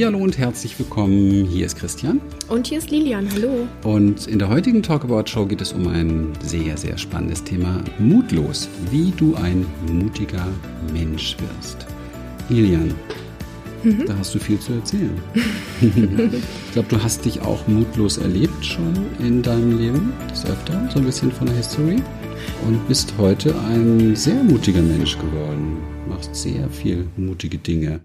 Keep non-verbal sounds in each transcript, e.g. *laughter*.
Hallihallo und herzlich willkommen. Hier ist Christian. Und hier ist Lilian. Hallo. Und in der heutigen Talkabout Show geht es um ein sehr, sehr spannendes Thema. Mutlos. Wie du ein mutiger Mensch wirst. Lilian, mhm. da hast du viel zu erzählen. *laughs* ich glaube, du hast dich auch mutlos erlebt schon in deinem Leben. Das öfter, so ein bisschen von der History. Und bist heute ein sehr mutiger Mensch geworden. Machst sehr viel mutige Dinge.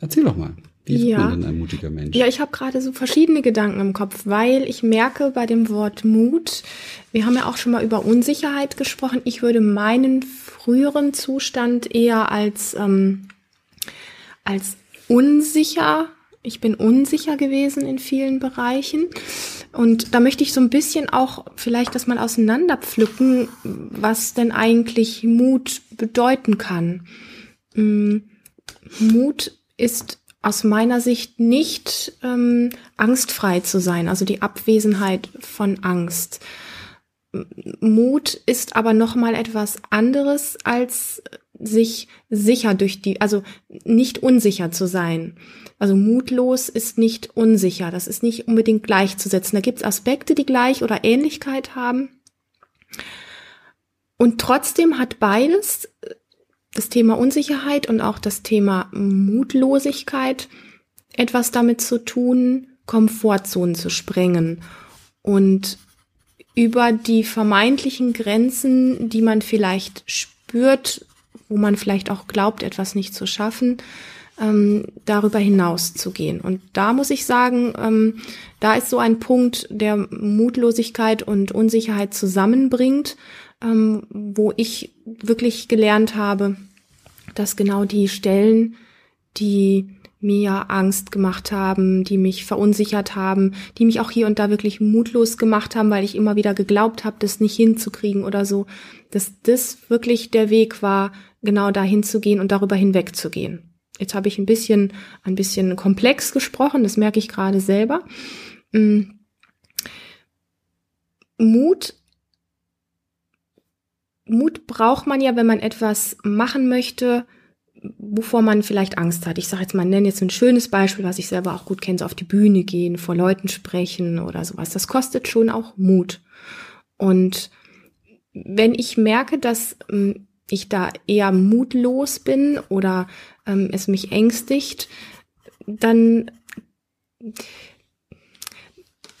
Erzähl doch mal. Wie ist ja. man denn ein mutiger Mensch? Ja, ich habe gerade so verschiedene Gedanken im Kopf, weil ich merke bei dem Wort Mut, wir haben ja auch schon mal über Unsicherheit gesprochen. Ich würde meinen früheren Zustand eher als, ähm, als unsicher, ich bin unsicher gewesen in vielen Bereichen. Und da möchte ich so ein bisschen auch vielleicht das mal auseinanderpflücken, was denn eigentlich Mut bedeuten kann. Hm, Mut ist aus meiner Sicht nicht ähm, angstfrei zu sein, also die Abwesenheit von Angst. Mut ist aber noch mal etwas anderes als sich sicher durch die, also nicht unsicher zu sein. Also mutlos ist nicht unsicher. Das ist nicht unbedingt gleichzusetzen. Da gibt es Aspekte, die gleich oder Ähnlichkeit haben. Und trotzdem hat beides das Thema Unsicherheit und auch das Thema Mutlosigkeit etwas damit zu tun, Komfortzonen zu sprengen und über die vermeintlichen Grenzen, die man vielleicht spürt, wo man vielleicht auch glaubt, etwas nicht zu schaffen, ähm, darüber hinaus zu gehen. Und da muss ich sagen, ähm, da ist so ein Punkt, der Mutlosigkeit und Unsicherheit zusammenbringt ähm, wo ich wirklich gelernt habe, dass genau die Stellen, die mir Angst gemacht haben, die mich verunsichert haben, die mich auch hier und da wirklich mutlos gemacht haben, weil ich immer wieder geglaubt habe, das nicht hinzukriegen oder so, dass das wirklich der Weg war, genau dahin zu gehen und darüber hinwegzugehen. Jetzt habe ich ein bisschen, ein bisschen komplex gesprochen, das merke ich gerade selber. Mm. Mut Mut braucht man ja, wenn man etwas machen möchte, wovor man vielleicht Angst hat. Ich sage jetzt mal, nenne jetzt ein schönes Beispiel, was ich selber auch gut kenne, so auf die Bühne gehen, vor Leuten sprechen oder sowas. Das kostet schon auch Mut. Und wenn ich merke, dass ähm, ich da eher mutlos bin oder ähm, es mich ängstigt, dann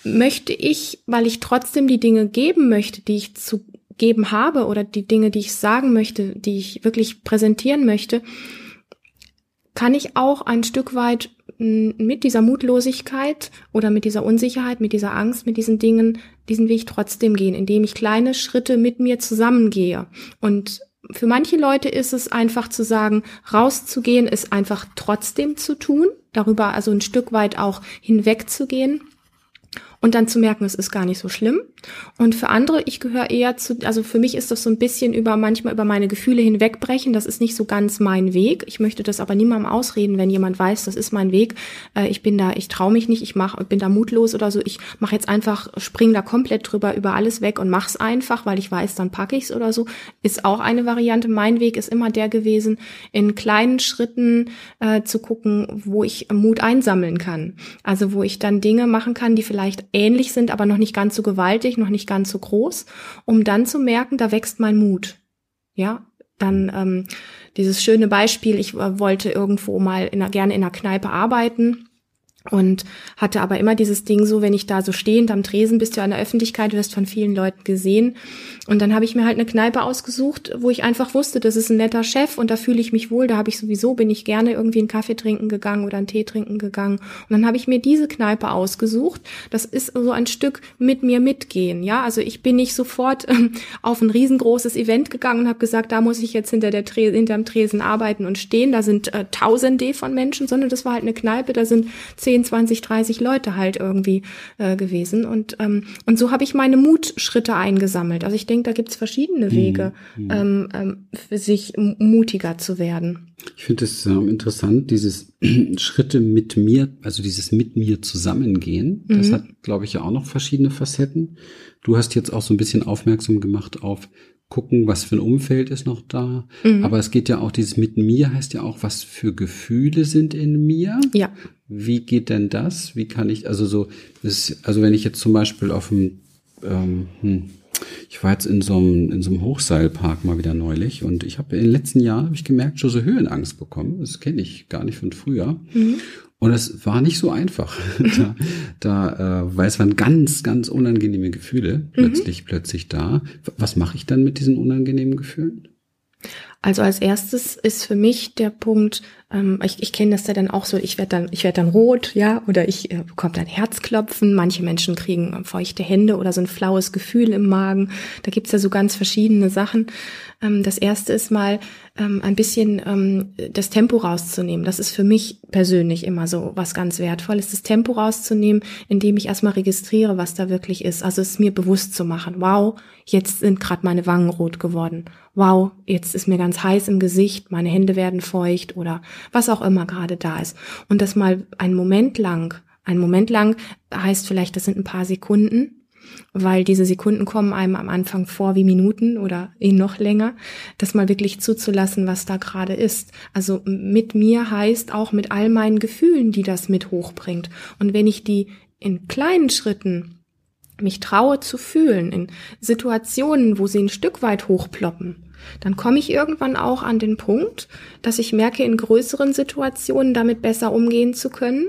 möchte ich, weil ich trotzdem die Dinge geben möchte, die ich zu geben habe oder die Dinge, die ich sagen möchte, die ich wirklich präsentieren möchte, kann ich auch ein Stück weit mit dieser Mutlosigkeit oder mit dieser Unsicherheit, mit dieser Angst, mit diesen Dingen, diesen Weg trotzdem gehen, indem ich kleine Schritte mit mir zusammengehe. Und für manche Leute ist es einfach zu sagen, rauszugehen, ist einfach trotzdem zu tun, darüber also ein Stück weit auch hinwegzugehen und dann zu merken, es ist gar nicht so schlimm. Und für andere, ich gehöre eher zu, also für mich ist das so ein bisschen über manchmal über meine Gefühle hinwegbrechen. Das ist nicht so ganz mein Weg. Ich möchte das aber niemandem ausreden, wenn jemand weiß, das ist mein Weg. Äh, ich bin da, ich traue mich nicht, ich mach, bin da mutlos oder so. Ich mache jetzt einfach, spring da komplett drüber über alles weg und mach's einfach, weil ich weiß, dann packe ich's oder so. Ist auch eine Variante. Mein Weg ist immer der gewesen, in kleinen Schritten äh, zu gucken, wo ich Mut einsammeln kann. Also wo ich dann Dinge machen kann, die vielleicht ähnlich sind, aber noch nicht ganz so gewaltig, noch nicht ganz so groß, um dann zu merken, da wächst mein Mut. Ja, dann ähm, dieses schöne Beispiel, ich äh, wollte irgendwo mal in gerne in einer Kneipe arbeiten und hatte aber immer dieses Ding so, wenn ich da so stehend am Tresen bist du an der Öffentlichkeit, wirst von vielen Leuten gesehen. Und dann habe ich mir halt eine Kneipe ausgesucht, wo ich einfach wusste, das ist ein netter Chef und da fühle ich mich wohl. Da habe ich sowieso, bin ich gerne irgendwie einen Kaffee trinken gegangen oder einen Tee trinken gegangen. Und dann habe ich mir diese Kneipe ausgesucht. Das ist so ein Stück mit mir mitgehen. Ja, also ich bin nicht sofort ähm, auf ein riesengroßes Event gegangen und habe gesagt, da muss ich jetzt hinter der Tre hinterm Tresen arbeiten und stehen. Da sind äh, Tausende von Menschen, sondern das war halt eine Kneipe, da sind 10, 20, 30 Leute halt irgendwie äh, gewesen. Und, ähm, und so habe ich meine Mutschritte eingesammelt. Also ich denke, da gibt es verschiedene mhm. Wege, mhm. ähm, ähm, für sich mutiger zu werden. Ich finde es ähm, interessant, dieses *clears throat* Schritte mit mir, also dieses mit mir zusammengehen. Das mhm. hat, glaube ich, ja auch noch verschiedene Facetten. Du hast jetzt auch so ein bisschen aufmerksam gemacht auf gucken, was für ein Umfeld ist noch da. Mhm. Aber es geht ja auch, dieses mit mir heißt ja auch, was für Gefühle sind in mir. Ja. Wie geht denn das? Wie kann ich, also so, das, also wenn ich jetzt zum Beispiel auf dem, ähm, hm, ich war jetzt in so einem, in so einem Hochseilpark mal wieder neulich und ich habe in den letzten Jahren habe ich gemerkt, schon so Höhenangst bekommen. Das kenne ich gar nicht von früher. Mhm. Und es war nicht so einfach, *laughs* da, da äh, weil es waren ganz, ganz unangenehme Gefühle mhm. plötzlich, plötzlich da. Was mache ich dann mit diesen unangenehmen Gefühlen? Also als erstes ist für mich der Punkt, ähm, ich, ich kenne das ja dann auch so, ich werde dann, ich werde dann rot, ja, oder ich äh, bekomme dann Herzklopfen. Manche Menschen kriegen feuchte Hände oder so ein flaues Gefühl im Magen. Da gibt's ja so ganz verschiedene Sachen. Ähm, das erste ist mal ähm, ein bisschen ähm, das Tempo rauszunehmen. Das ist für mich persönlich immer so was ganz Wertvolles, das Tempo rauszunehmen, indem ich erstmal registriere, was da wirklich ist. Also es mir bewusst zu machen. Wow, jetzt sind gerade meine Wangen rot geworden. Wow, jetzt ist mir ganz heiß im Gesicht, meine Hände werden feucht oder was auch immer gerade da ist. Und das mal einen Moment lang, einen Moment lang heißt vielleicht, das sind ein paar Sekunden, weil diese Sekunden kommen einem am Anfang vor wie Minuten oder eh noch länger, das mal wirklich zuzulassen, was da gerade ist. Also mit mir heißt auch mit all meinen Gefühlen, die das mit hochbringt. Und wenn ich die in kleinen Schritten mich traue zu fühlen, in Situationen, wo sie ein Stück weit hochploppen, dann komme ich irgendwann auch an den Punkt, dass ich merke, in größeren Situationen damit besser umgehen zu können.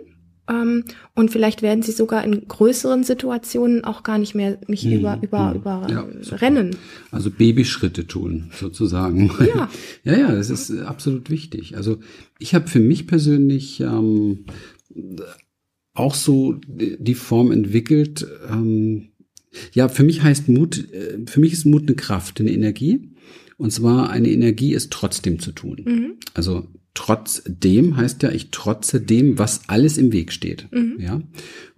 Ähm, und vielleicht werden sie sogar in größeren Situationen auch gar nicht mehr mich hm, über, über, hm. über ja, rennen. Also Babyschritte tun, sozusagen. Ja. *laughs* ja, ja, das ist absolut wichtig. Also ich habe für mich persönlich ähm, auch so die Form entwickelt, ähm, ja, für mich heißt Mut, äh, für mich ist Mut eine Kraft, eine Energie. Und zwar eine Energie ist trotzdem zu tun. Mhm. Also trotzdem heißt ja, ich trotze dem, was alles im Weg steht. Mhm. Ja.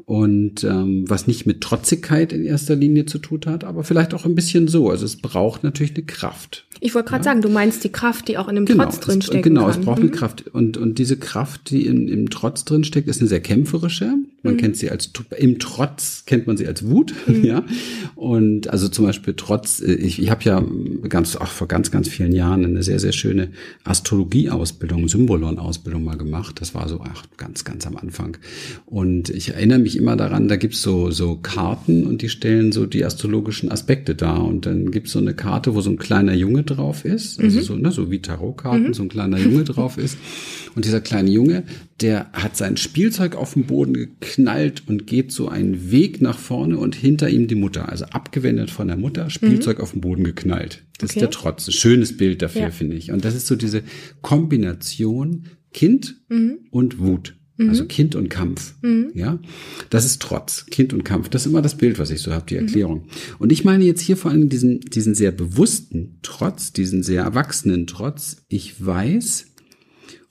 Und ähm, was nicht mit Trotzigkeit in erster Linie zu tun hat, aber vielleicht auch ein bisschen so. Also es braucht natürlich eine Kraft. Ich wollte gerade ja. sagen, du meinst die Kraft, die auch in dem genau, Trotz drin steckt. Genau, kann. es braucht mhm. eine Kraft. Und, und diese Kraft, die in, im Trotz drin steckt, ist eine sehr kämpferische. Man mhm. kennt sie als, im Trotz kennt man sie als Wut, *laughs* mhm. ja. Und also zum Beispiel Trotz, äh, ich, ich habe ja ganz, ach, vor ganz, ganz vielen Jahren eine sehr, sehr schöne Astrologie-Ausbildung, Symbolon-Ausbildung mal gemacht. Das war so, ach, ganz, ganz am Anfang. Und ich erinnere mich immer daran, da gibt's so, so Karten und die stellen so die astrologischen Aspekte dar. Und dann gibt's so eine Karte, wo so ein kleiner Junge drauf ist, also mhm. so, ne, so wie Tarotkarten, mhm. so ein kleiner Junge *laughs* drauf ist. Und dieser kleine Junge, der hat sein Spielzeug auf den Boden geknallt und geht so einen Weg nach vorne und hinter ihm die Mutter, also abgewendet von der Mutter, Spielzeug mhm. auf den Boden geknallt. Das okay. ist der Trotz. Schönes Bild dafür, ja. finde ich. Und das ist so diese Kombination Kind mhm. und Wut. Mhm. Also Kind und Kampf. Mhm. Ja, das ist Trotz. Kind und Kampf. Das ist immer das Bild, was ich so habe, die mhm. Erklärung. Mhm. Und ich meine jetzt hier vor allem diesen, diesen sehr bewussten Trotz, diesen sehr erwachsenen Trotz. Ich weiß,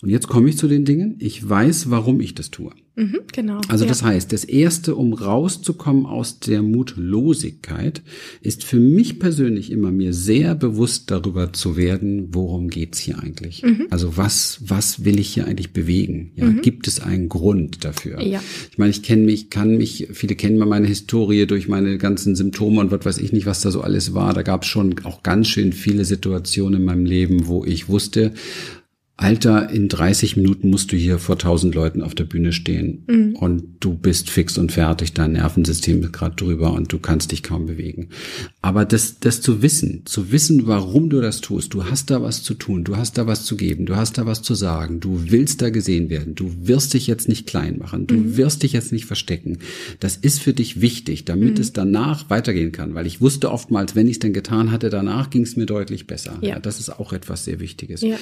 und jetzt komme ich zu den Dingen. Ich weiß, warum ich das tue. Mhm, genau. Also ja. das heißt, das Erste, um rauszukommen aus der Mutlosigkeit, ist für mich persönlich immer mir sehr bewusst darüber zu werden, worum geht's hier eigentlich? Mhm. Also was, was will ich hier eigentlich bewegen? Ja, mhm. Gibt es einen Grund dafür? Ja. Ich meine, ich kenne mich, kann mich, viele kennen meine Historie durch meine ganzen Symptome und was weiß ich nicht, was da so alles war. Da gab es schon auch ganz schön viele Situationen in meinem Leben, wo ich wusste, Alter, in 30 Minuten musst du hier vor 1000 Leuten auf der Bühne stehen mhm. und du bist fix und fertig, dein Nervensystem ist gerade drüber und du kannst dich kaum bewegen. Aber das, das zu wissen, zu wissen, warum du das tust, du hast da was zu tun, du hast da was zu geben, du hast da was zu sagen, du willst da gesehen werden, du wirst dich jetzt nicht klein machen, du mhm. wirst dich jetzt nicht verstecken. Das ist für dich wichtig, damit mhm. es danach weitergehen kann, weil ich wusste oftmals, wenn ich es denn getan hatte, danach ging es mir deutlich besser. Ja. ja. das ist auch etwas sehr Wichtiges. Ja.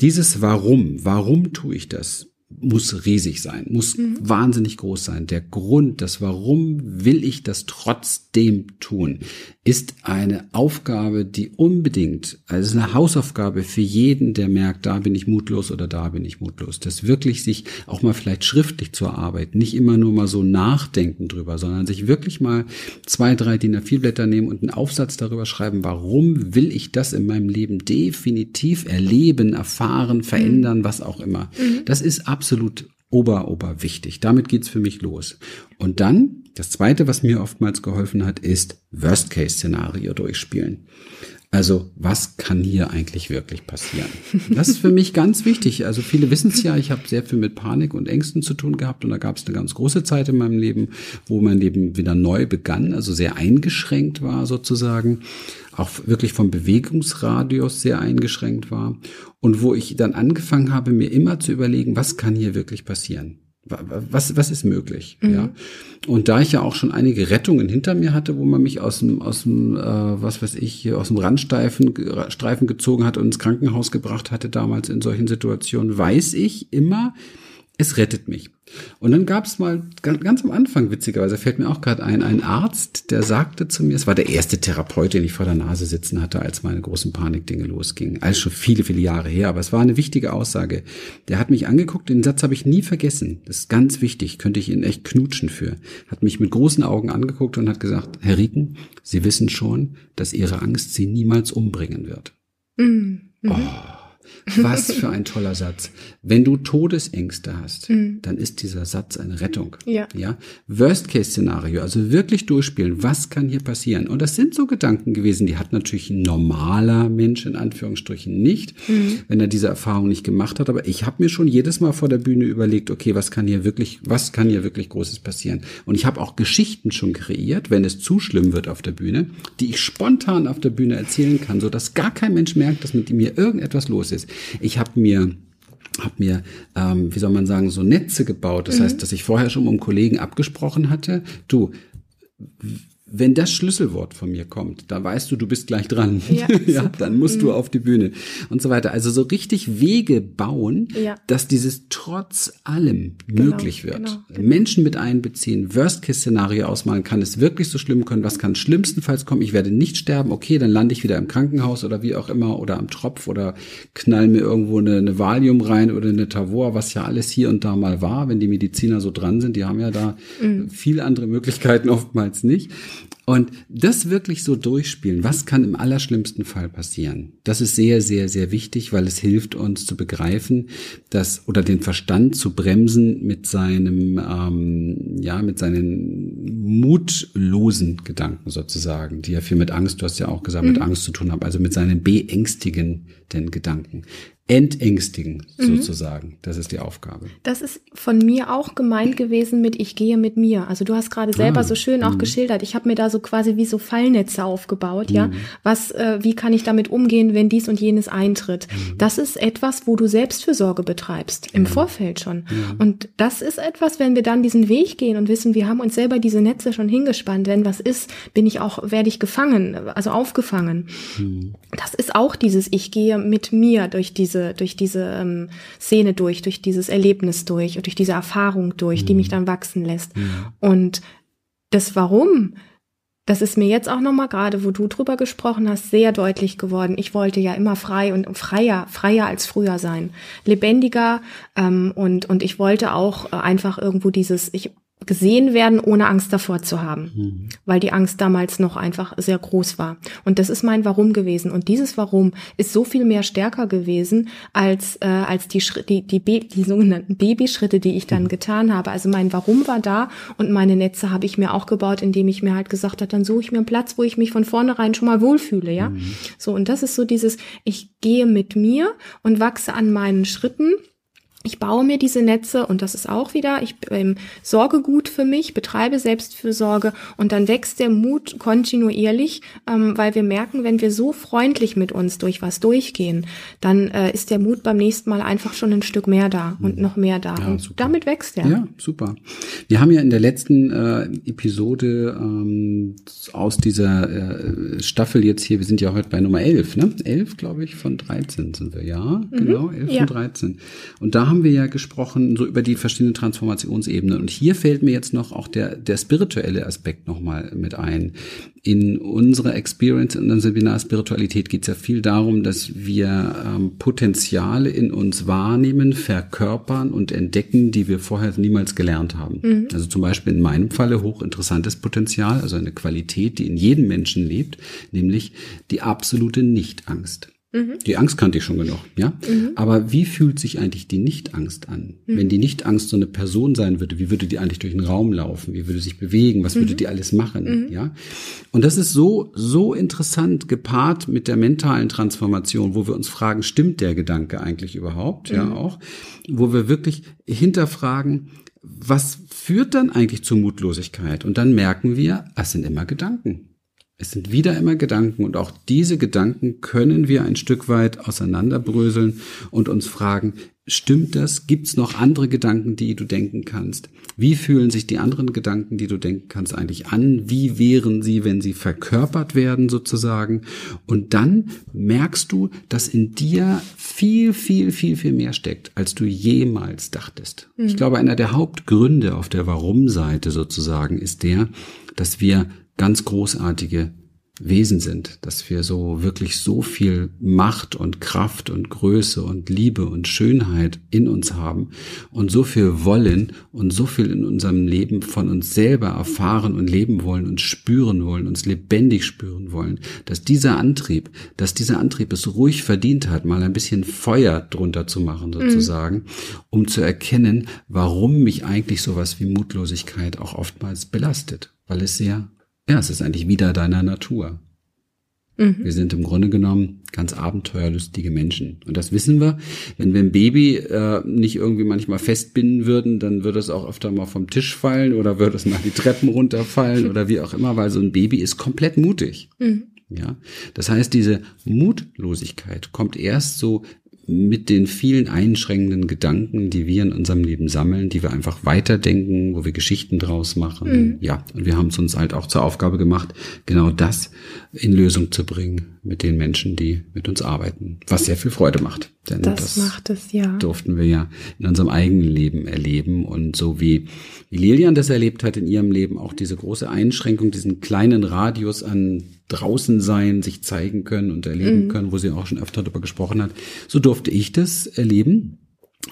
Dieses Warum, warum tue ich das? Muss riesig sein, muss mhm. wahnsinnig groß sein. Der Grund, das Warum will ich das trotzdem tun, ist eine Aufgabe, die unbedingt, also eine Hausaufgabe für jeden, der merkt, da bin ich mutlos oder da bin ich mutlos. Das wirklich sich auch mal vielleicht schriftlich zu erarbeiten, nicht immer nur mal so nachdenken drüber, sondern sich wirklich mal zwei, drei DIN A4 Blätter nehmen und einen Aufsatz darüber schreiben, warum will ich das in meinem Leben definitiv erleben, erfahren, verändern, mhm. was auch immer. Mhm. Das ist absolut ober, ober wichtig. Damit geht's für mich los. Und dann Das zweite, was mir oftmals geholfen hat, ist Worst-Case-Szenario durchspielen. Also was kann hier eigentlich wirklich passieren? Das ist für mich ganz wichtig. Also viele wissen es ja, ich habe sehr viel mit Panik und Ängsten zu tun gehabt und da gab es eine ganz große Zeit in meinem Leben, wo mein Leben wieder neu begann, also sehr eingeschränkt war sozusagen, auch wirklich vom Bewegungsradius sehr eingeschränkt war und wo ich dann angefangen habe, mir immer zu überlegen, was kann hier wirklich passieren? Was, was ist möglich? Mhm. Ja. Und da ich ja auch schon einige Rettungen hinter mir hatte, wo man mich aus dem, aus dem, äh, was weiß ich, aus dem Randstreifen Streifen gezogen hat und ins Krankenhaus gebracht hatte, damals in solchen Situationen, weiß ich immer, es rettet mich. Und dann gab es mal ganz am Anfang, witzigerweise fällt mir auch gerade ein, ein Arzt, der sagte zu mir, es war der erste Therapeut, den ich vor der Nase sitzen hatte, als meine großen Panikdinge losgingen. Alles schon viele, viele Jahre her, aber es war eine wichtige Aussage. Der hat mich angeguckt, den Satz habe ich nie vergessen. Das ist ganz wichtig, könnte ich Ihnen echt knutschen für. Hat mich mit großen Augen angeguckt und hat gesagt, Herr Rieken, Sie wissen schon, dass Ihre Angst Sie niemals umbringen wird. Mhm. Oh. Was für ein toller Satz. Wenn du Todesängste hast, mhm. dann ist dieser Satz eine Rettung. Ja. ja? Worst-Case-Szenario, also wirklich durchspielen. Was kann hier passieren? Und das sind so Gedanken gewesen, die hat natürlich ein normaler Mensch in Anführungsstrichen nicht, mhm. wenn er diese Erfahrung nicht gemacht hat. Aber ich habe mir schon jedes Mal vor der Bühne überlegt, okay, was kann hier wirklich, was kann hier wirklich Großes passieren? Und ich habe auch Geschichten schon kreiert, wenn es zu schlimm wird auf der Bühne, die ich spontan auf der Bühne erzählen kann, so dass gar kein Mensch merkt, dass mit mir irgendetwas los ist. Ich habe mir habe mir, ähm, wie soll man sagen, so Netze gebaut. Das mhm. heißt, dass ich vorher schon mit einem Kollegen abgesprochen hatte, du, wenn das Schlüsselwort von mir kommt, da weißt du, du bist gleich dran. Ja, *laughs* ja dann musst mhm. du auf die Bühne und so weiter. Also so richtig Wege bauen, ja. dass dieses trotz allem genau, möglich wird. Genau, genau. Menschen mit einbeziehen, Worst-Case-Szenario ausmalen, kann es wirklich so schlimm können? Was kann schlimmstenfalls kommen? Ich werde nicht sterben. Okay, dann lande ich wieder im Krankenhaus oder wie auch immer oder am Tropf oder knall mir irgendwo eine, eine Valium rein oder eine Tavor, was ja alles hier und da mal war, wenn die Mediziner so dran sind. Die haben ja da mhm. viele andere Möglichkeiten oftmals nicht. Und das wirklich so durchspielen, was kann im allerschlimmsten Fall passieren? Das ist sehr, sehr, sehr wichtig, weil es hilft uns zu begreifen, dass oder den Verstand zu bremsen mit seinem, ähm, ja, mit seinen mutlosen Gedanken sozusagen, die ja viel mit Angst, du hast ja auch gesagt, mhm. mit Angst zu tun haben, also mit seinen beängstigenden Gedanken entängstigen, mhm. sozusagen. Das ist die Aufgabe. Das ist von mir auch gemeint gewesen mit Ich gehe mit mir. Also du hast gerade selber ah, so schön auch mhm. geschildert. Ich habe mir da so quasi wie so Fallnetze aufgebaut, ja. Mhm. Was, äh, wie kann ich damit umgehen, wenn dies und jenes eintritt? Mhm. Das ist etwas, wo du Selbstfürsorge betreibst, im Vorfeld schon. Und das ist etwas, wenn wir dann diesen Weg gehen und wissen, wir haben uns selber diese Netze schon hingespannt. Wenn was ist, bin ich auch, werde ich gefangen, also aufgefangen. Das ist auch dieses Ich gehe mit mir durch diese diese, durch diese ähm, Szene durch, durch dieses Erlebnis durch und durch diese Erfahrung durch, mhm. die mich mhm. dann wachsen lässt. Mhm. Und das Warum, das ist mir jetzt auch nochmal gerade, wo du drüber gesprochen hast, sehr deutlich geworden. Ich wollte ja immer frei und freier, freier als früher sein, lebendiger ähm, und und ich wollte auch äh, einfach irgendwo dieses, ich gesehen werden, ohne Angst davor zu haben, mhm. weil die Angst damals noch einfach sehr groß war. Und das ist mein Warum gewesen. Und dieses Warum ist so viel mehr stärker gewesen als äh, als die Schritte, die die, Be die sogenannten Babyschritte, die ich dann mhm. getan habe. Also mein Warum war da und meine Netze habe ich mir auch gebaut, indem ich mir halt gesagt habe, dann suche ich mir einen Platz, wo ich mich von vornherein schon mal wohlfühle, ja. Mhm. So und das ist so dieses, ich gehe mit mir und wachse an meinen Schritten ich baue mir diese Netze und das ist auch wieder, ich ähm, sorge gut für mich, betreibe Selbstfürsorge und dann wächst der Mut kontinuierlich, ähm, weil wir merken, wenn wir so freundlich mit uns durch was durchgehen, dann äh, ist der Mut beim nächsten Mal einfach schon ein Stück mehr da und noch mehr da. Ja, und super. damit wächst er. Ja, super. Wir haben ja in der letzten äh, Episode ähm, aus dieser äh, Staffel jetzt hier, wir sind ja heute bei Nummer 11, ne? 11, glaube ich, von 13 sind wir, ja, mhm. genau, 11 ja. von 13. Und da haben haben wir ja gesprochen, so über die verschiedenen Transformationsebenen. Und hier fällt mir jetzt noch auch der, der spirituelle Aspekt nochmal mit ein. In unserer Experience, in unserem Seminar Spiritualität geht es ja viel darum, dass wir ähm, Potenziale in uns wahrnehmen, verkörpern und entdecken, die wir vorher niemals gelernt haben. Mhm. Also zum Beispiel in meinem Falle hochinteressantes Potenzial, also eine Qualität, die in jedem Menschen lebt, nämlich die absolute Nichtangst. Mhm. Die Angst kannte ich schon genug, ja. Mhm. Aber wie fühlt sich eigentlich die Nicht-Angst an? Mhm. Wenn die Nicht-Angst so eine Person sein würde, wie würde die eigentlich durch den Raum laufen? Wie würde sich bewegen? Was würde mhm. die alles machen? Mhm. Ja. Und das ist so, so interessant gepaart mit der mentalen Transformation, wo wir uns fragen, stimmt der Gedanke eigentlich überhaupt? Ja, auch. Wo wir wirklich hinterfragen, was führt dann eigentlich zur Mutlosigkeit? Und dann merken wir, es sind immer Gedanken. Es sind wieder immer Gedanken und auch diese Gedanken können wir ein Stück weit auseinanderbröseln und uns fragen, stimmt das? Gibt es noch andere Gedanken, die du denken kannst? Wie fühlen sich die anderen Gedanken, die du denken kannst, eigentlich an? Wie wären sie, wenn sie verkörpert werden sozusagen? Und dann merkst du, dass in dir viel, viel, viel, viel mehr steckt, als du jemals dachtest. Mhm. Ich glaube, einer der Hauptgründe auf der Warum-Seite sozusagen ist der, dass wir ganz großartige Wesen sind, dass wir so wirklich so viel Macht und Kraft und Größe und Liebe und Schönheit in uns haben und so viel wollen und so viel in unserem Leben von uns selber erfahren und leben wollen und spüren wollen, uns lebendig spüren wollen, dass dieser Antrieb, dass dieser Antrieb es ruhig verdient hat, mal ein bisschen Feuer drunter zu machen mhm. sozusagen, mhm. um zu erkennen, warum mich eigentlich sowas wie Mutlosigkeit auch oftmals belastet, weil es sehr ja, es ist eigentlich wieder deiner Natur. Mhm. Wir sind im Grunde genommen ganz abenteuerlustige Menschen. Und das wissen wir. Wenn wir ein Baby äh, nicht irgendwie manchmal festbinden würden, dann würde es auch öfter mal vom Tisch fallen oder würde es mal die Treppen runterfallen oder wie auch immer, weil so ein Baby ist komplett mutig. Mhm. Ja, das heißt, diese Mutlosigkeit kommt erst so mit den vielen einschränkenden Gedanken, die wir in unserem Leben sammeln, die wir einfach weiterdenken, wo wir Geschichten draus machen. Mhm. Ja, und wir haben es uns halt auch zur Aufgabe gemacht, genau das in Lösung zu bringen mit den Menschen, die mit uns arbeiten, was sehr viel Freude macht. Denn das, das macht es, ja. Durften wir ja in unserem eigenen Leben erleben und so wie, wie Lilian das erlebt hat in ihrem Leben, auch diese große Einschränkung, diesen kleinen Radius an draußen sein, sich zeigen können und erleben mhm. können, wo sie auch schon öfter darüber gesprochen hat. So durfte ich das erleben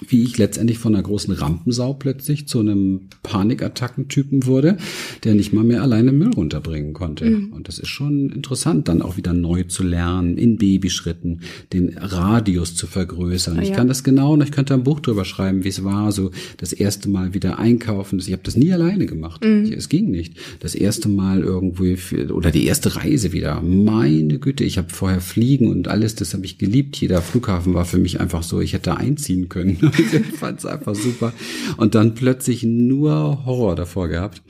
wie ich letztendlich von einer großen Rampensau plötzlich zu einem Panikattackentypen wurde, der nicht mal mehr alleine Müll runterbringen konnte. Mhm. Und das ist schon interessant, dann auch wieder neu zu lernen, in Babyschritten, den Radius zu vergrößern. Ja. Ich kann das genau, und ich könnte ein Buch drüber schreiben, wie es war, so das erste Mal wieder einkaufen. Ich habe das nie alleine gemacht. Mhm. Ich, es ging nicht. Das erste Mal irgendwie oder die erste Reise wieder. Meine Güte, ich habe vorher fliegen und alles, das habe ich geliebt. Jeder Flughafen war für mich einfach so, ich hätte einziehen können. Ich fand es einfach super. Und dann plötzlich nur Horror davor gehabt.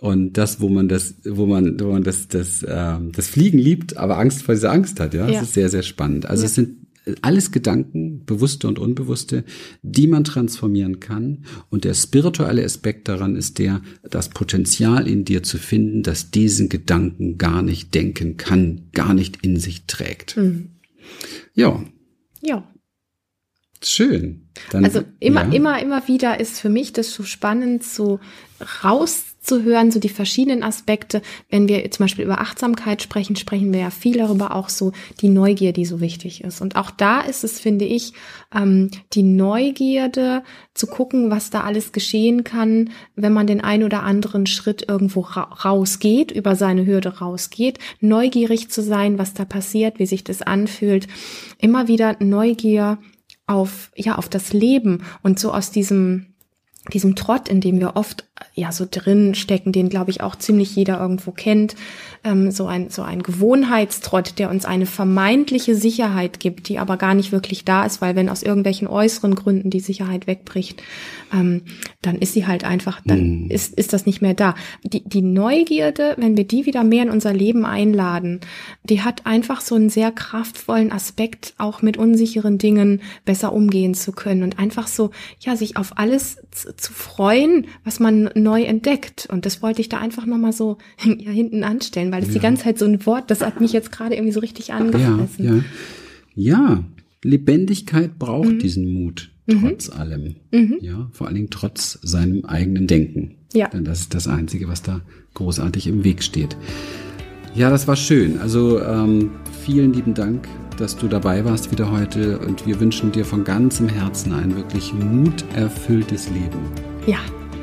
Und das, wo man das, wo man, wo man das, das, äh, das Fliegen liebt, aber Angst vor dieser Angst hat, ja, ja. das ist sehr, sehr spannend. Also ja. es sind alles Gedanken, bewusste und unbewusste, die man transformieren kann. Und der spirituelle Aspekt daran ist der, das Potenzial in dir zu finden, das diesen Gedanken gar nicht denken kann, gar nicht in sich trägt. Mhm. Ja. Ja. Schön. Dann, also immer, ja. immer, immer wieder ist für mich das so spannend, so rauszuhören, so die verschiedenen Aspekte. Wenn wir zum Beispiel über Achtsamkeit sprechen, sprechen wir ja viel darüber auch so die Neugier, die so wichtig ist. Und auch da ist es, finde ich, ähm, die Neugierde zu gucken, was da alles geschehen kann, wenn man den ein oder anderen Schritt irgendwo ra rausgeht, über seine Hürde rausgeht, neugierig zu sein, was da passiert, wie sich das anfühlt. Immer wieder Neugier auf, ja, auf das Leben und so aus diesem, diesem Trott, in dem wir oft ja so drin stecken, den glaube ich auch ziemlich jeder irgendwo kennt, ähm, so ein so ein Gewohnheitstrott, der uns eine vermeintliche Sicherheit gibt, die aber gar nicht wirklich da ist, weil wenn aus irgendwelchen äußeren Gründen die Sicherheit wegbricht, ähm, dann ist sie halt einfach, dann mm. ist ist das nicht mehr da. Die die Neugierde, wenn wir die wieder mehr in unser Leben einladen, die hat einfach so einen sehr kraftvollen Aspekt, auch mit unsicheren Dingen besser umgehen zu können und einfach so ja sich auf alles zu freuen, was man neu entdeckt. Und das wollte ich da einfach nochmal so *laughs* ja, hinten anstellen, weil das ja. die ganze Zeit so ein Wort, das hat mich jetzt gerade irgendwie so richtig angefressen. Ja, ja. Lebendigkeit braucht mhm. diesen Mut, mhm. trotz mhm. allem. Mhm. Ja, vor allen Dingen trotz seinem eigenen Denken. Ja. Denn das ist das Einzige, was da großartig im Weg steht. Ja, das war schön. Also ähm, vielen lieben Dank, dass du dabei warst wieder heute und wir wünschen dir von ganzem Herzen ein wirklich muterfülltes Leben. Ja,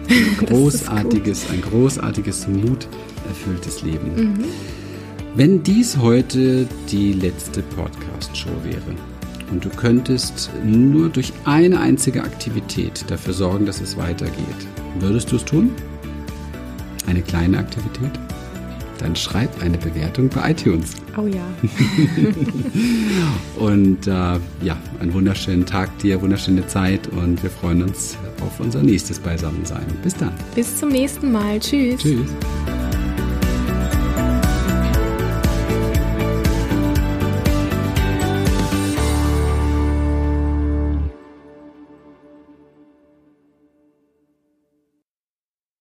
*laughs* großartiges, ein großartiges, muterfülltes Leben. Mhm. Wenn dies heute die letzte Podcast-Show wäre und du könntest nur durch eine einzige Aktivität dafür sorgen, dass es weitergeht, würdest du es tun? Eine kleine Aktivität? Dann schreib eine Bewertung bei iTunes. Oh ja. *laughs* und äh, ja, einen wunderschönen Tag dir, wunderschöne Zeit und wir freuen uns auf unser nächstes Beisammensein. Bis dann. Bis zum nächsten Mal. Tschüss. Tschüss.